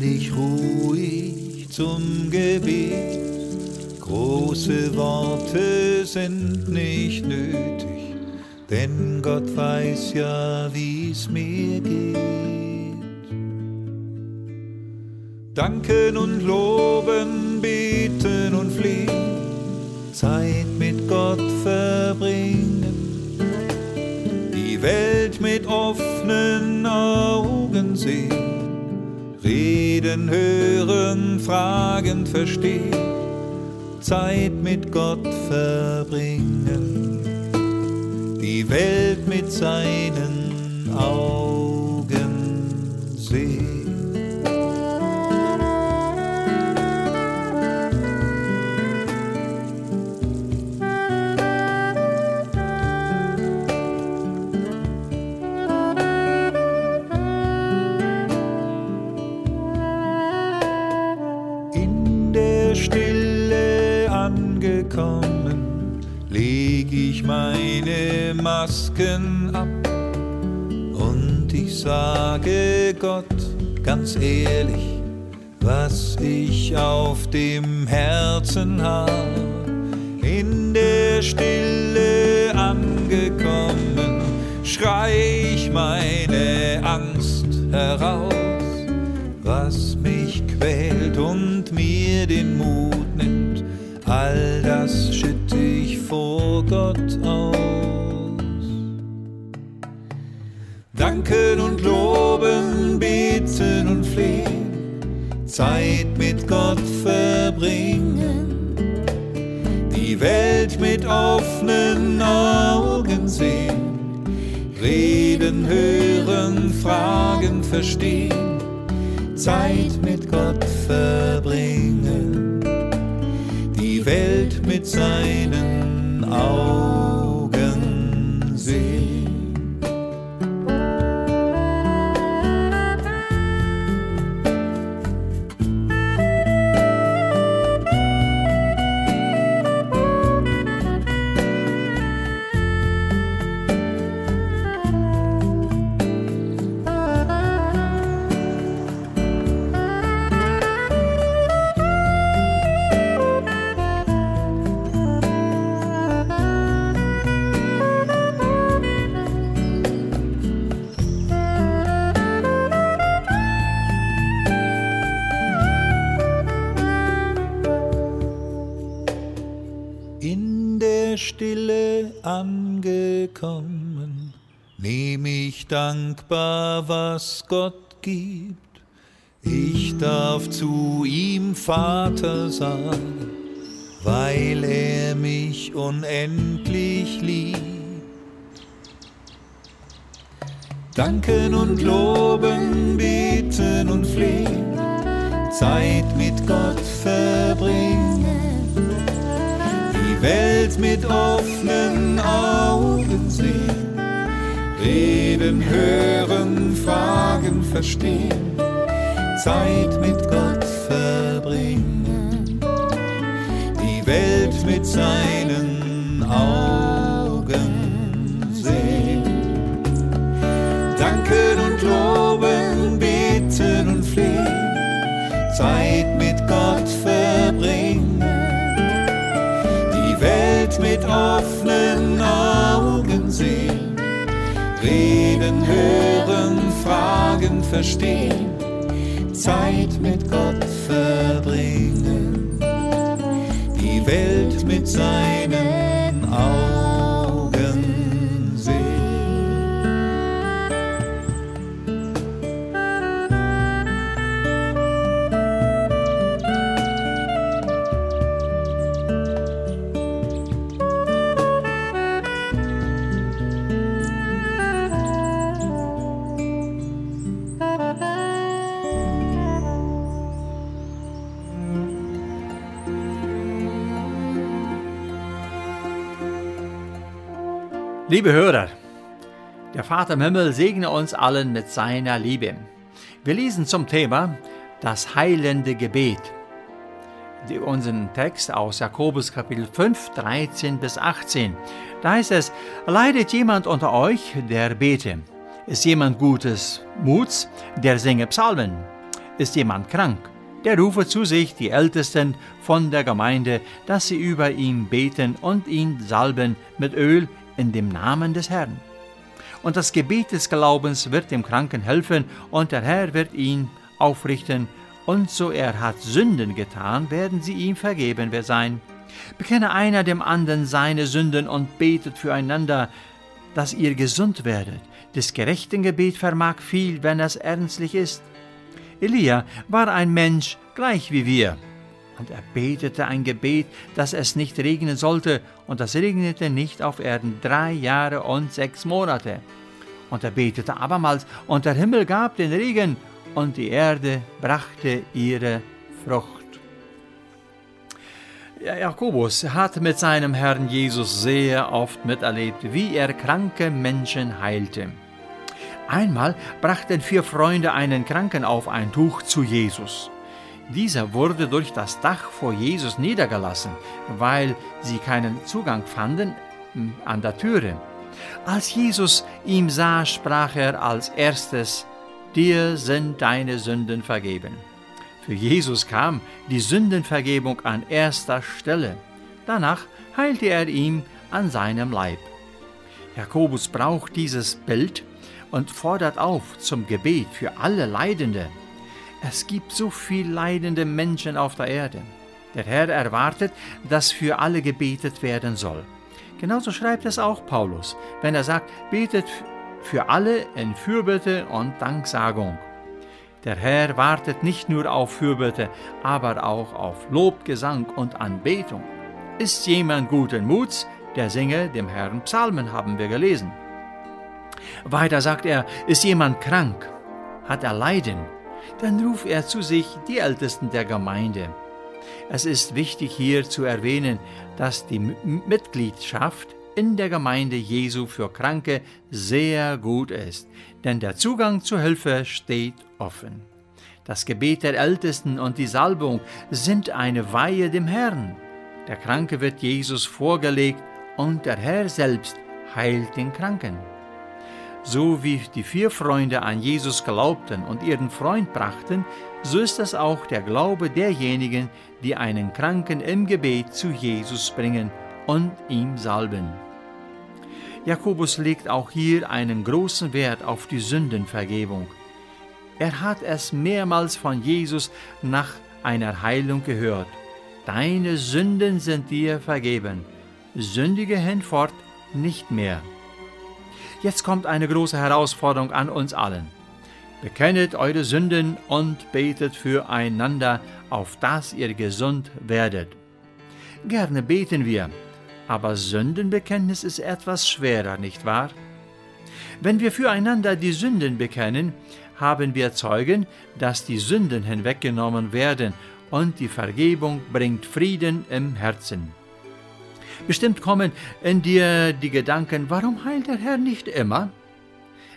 Werde ich ruhig zum Gebet. Große Worte sind nicht nötig, denn Gott weiß ja, wie's mir geht. Danken und loben, beten und flehen, Zeit mit Gott verbringen die Welt mit offenen Augen sehen, reden, hören, fragen, verstehen, Zeit mit Gott verbringen, die Welt mit seinen Augen meine Masken ab und ich sage Gott ganz ehrlich, was ich auf dem Herzen hab. In der Stille Zeit mit Gott verbringen, die Welt mit offenen Augen sehen, reden, hören, fragen, verstehen. Zeit mit Gott verbringen, die Welt mit seinen Augen sehen. Stille angekommen, nehm ich dankbar, was Gott gibt. Ich darf zu ihm Vater sagen, weil er mich unendlich liebt. Danken und loben, beten und flehen, Zeit mit Gott verbringen Welt mit offenen Augen sehen, reden, hören, fragen, verstehen, Zeit mit Gott verbringen, die Welt mit seinen offenen Augen sehen, reden, hören, fragen, verstehen, Zeit mit Gott verbringen, die Welt mit seinen Liebe Hörer, der Vater im Himmel segne uns allen mit seiner Liebe. Wir lesen zum Thema das heilende Gebet. Unseren Text aus Jakobus Kapitel 5, 13 bis 18. Da heißt es, leidet jemand unter euch, der bete? Ist jemand gutes Muts, der singe Psalmen? Ist jemand krank? Der rufe zu sich die Ältesten von der Gemeinde, dass sie über ihn beten und ihn salben mit Öl in dem Namen des Herrn. Und das Gebet des Glaubens wird dem Kranken helfen, und der Herr wird ihn aufrichten, und so er hat Sünden getan, werden sie ihm vergeben sein. Bekenne einer dem anderen seine Sünden und betet füreinander, dass ihr gesund werdet. Des gerechten Gebet vermag viel, wenn es ernstlich ist. Elia war ein Mensch gleich wie wir. Und er betete ein Gebet, dass es nicht regnen sollte, und es regnete nicht auf Erden drei Jahre und sechs Monate. Und er betete abermals, und der Himmel gab den Regen, und die Erde brachte ihre Frucht. Jakobus hat mit seinem Herrn Jesus sehr oft miterlebt, wie er kranke Menschen heilte. Einmal brachten vier Freunde einen Kranken auf ein Tuch zu Jesus. Dieser wurde durch das Dach vor Jesus niedergelassen, weil sie keinen Zugang fanden hm, an der Türe. Als Jesus ihm sah, sprach er als erstes, Dir sind deine Sünden vergeben. Für Jesus kam die Sündenvergebung an erster Stelle. Danach heilte er ihm an seinem Leib. Jakobus braucht dieses Bild und fordert auf zum Gebet für alle Leidende. Es gibt so viel leidende Menschen auf der Erde. Der Herr erwartet, dass für alle gebetet werden soll. Genauso schreibt es auch Paulus, wenn er sagt, betet für alle in Fürbitte und Danksagung. Der Herr wartet nicht nur auf Fürbitte, aber auch auf Lobgesang und Anbetung. Ist jemand guten Muts, der singe dem Herrn Psalmen, haben wir gelesen. Weiter sagt er, ist jemand krank, hat er Leiden, dann ruft er zu sich die Ältesten der Gemeinde. Es ist wichtig hier zu erwähnen, dass die Mitgliedschaft in der Gemeinde Jesu für Kranke sehr gut ist, denn der Zugang zur Hilfe steht offen. Das Gebet der Ältesten und die Salbung sind eine Weihe dem Herrn. Der Kranke wird Jesus vorgelegt und der Herr selbst heilt den Kranken. So wie die vier Freunde an Jesus glaubten und ihren Freund brachten, so ist es auch der Glaube derjenigen, die einen Kranken im Gebet zu Jesus bringen und ihm salben. Jakobus legt auch hier einen großen Wert auf die Sündenvergebung. Er hat es mehrmals von Jesus nach einer Heilung gehört. Deine Sünden sind dir vergeben, sündige hinfort nicht mehr. Jetzt kommt eine große Herausforderung an uns allen. Bekennet eure Sünden und betet füreinander, auf dass ihr gesund werdet. Gerne beten wir, aber Sündenbekenntnis ist etwas schwerer, nicht wahr? Wenn wir füreinander die Sünden bekennen, haben wir Zeugen, dass die Sünden hinweggenommen werden und die Vergebung bringt Frieden im Herzen. Bestimmt kommen in dir die Gedanken, warum heilt der Herr nicht immer?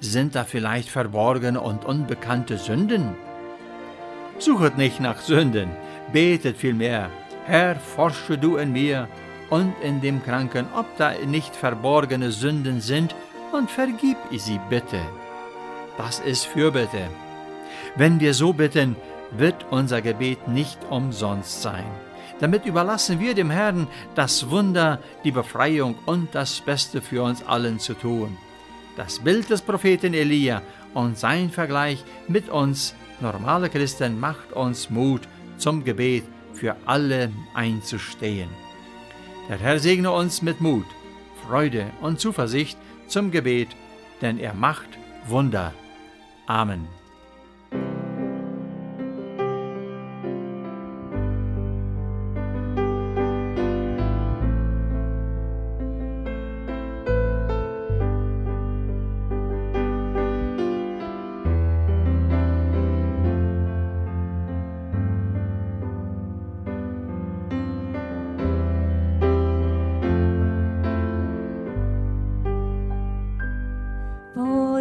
Sind da vielleicht verborgene und unbekannte Sünden? Suchet nicht nach Sünden, betet vielmehr, Herr, forsche du in mir und in dem Kranken, ob da nicht verborgene Sünden sind, und vergib sie bitte. Das ist Fürbitte. Wenn wir so bitten, wird unser Gebet nicht umsonst sein. Damit überlassen wir dem Herrn das Wunder, die Befreiung und das Beste für uns allen zu tun. Das Bild des Propheten Elia und sein Vergleich mit uns, normale Christen, macht uns Mut zum Gebet für alle einzustehen. Der Herr segne uns mit Mut, Freude und Zuversicht zum Gebet, denn er macht Wunder. Amen.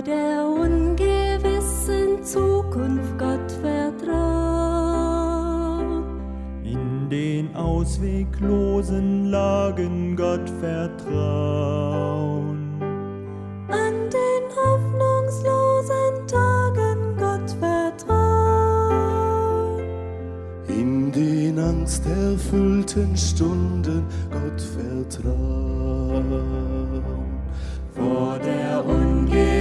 Der ungewissen Zukunft Gott vertrauen. In den ausweglosen Lagen Gott vertrauen. An den hoffnungslosen Tagen Gott vertrauen. In den angsterfüllten Stunden Gott vertrauen. Vor der ungewissen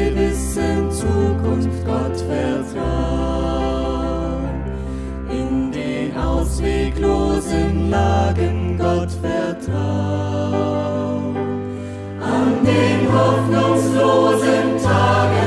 Zukunft Gott vertrauen. In den ausweglosen Lagen Gott vertrauen. An den hoffnungslosen Tagen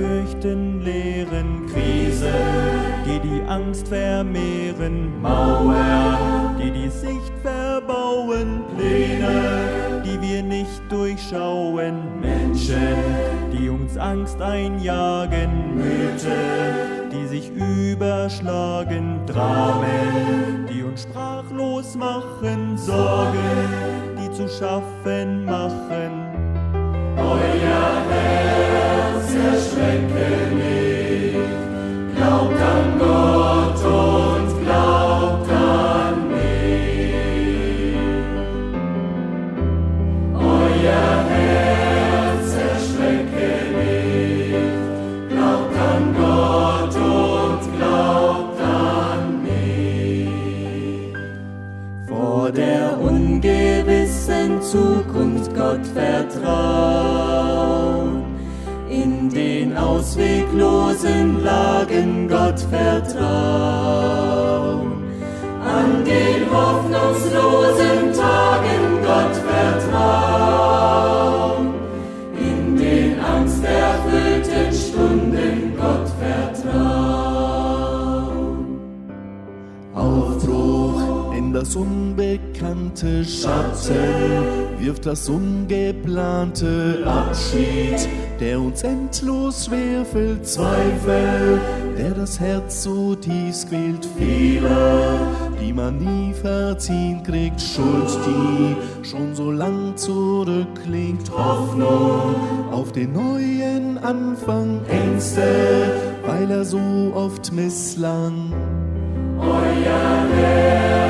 Fürchten lehren, Krise, die die Angst vermehren, Mauern, die die Sicht verbauen, Pläne, die wir nicht durchschauen, Menschen, die uns Angst einjagen, Mythen, die sich überschlagen, Dramen, die uns sprachlos machen, Sorgen, die zu schaffen machen. Das unbekannte Schatten wirft das ungeplante Abschied, der uns endlos schwerfällt, Zweifel, der das Herz so tief quält, Fehler, die man nie verziehen kriegt, Schuld, die schon so lang zurückliegt, Hoffnung auf den neuen Anfang, Ängste, weil er so oft misslang. Euer Herz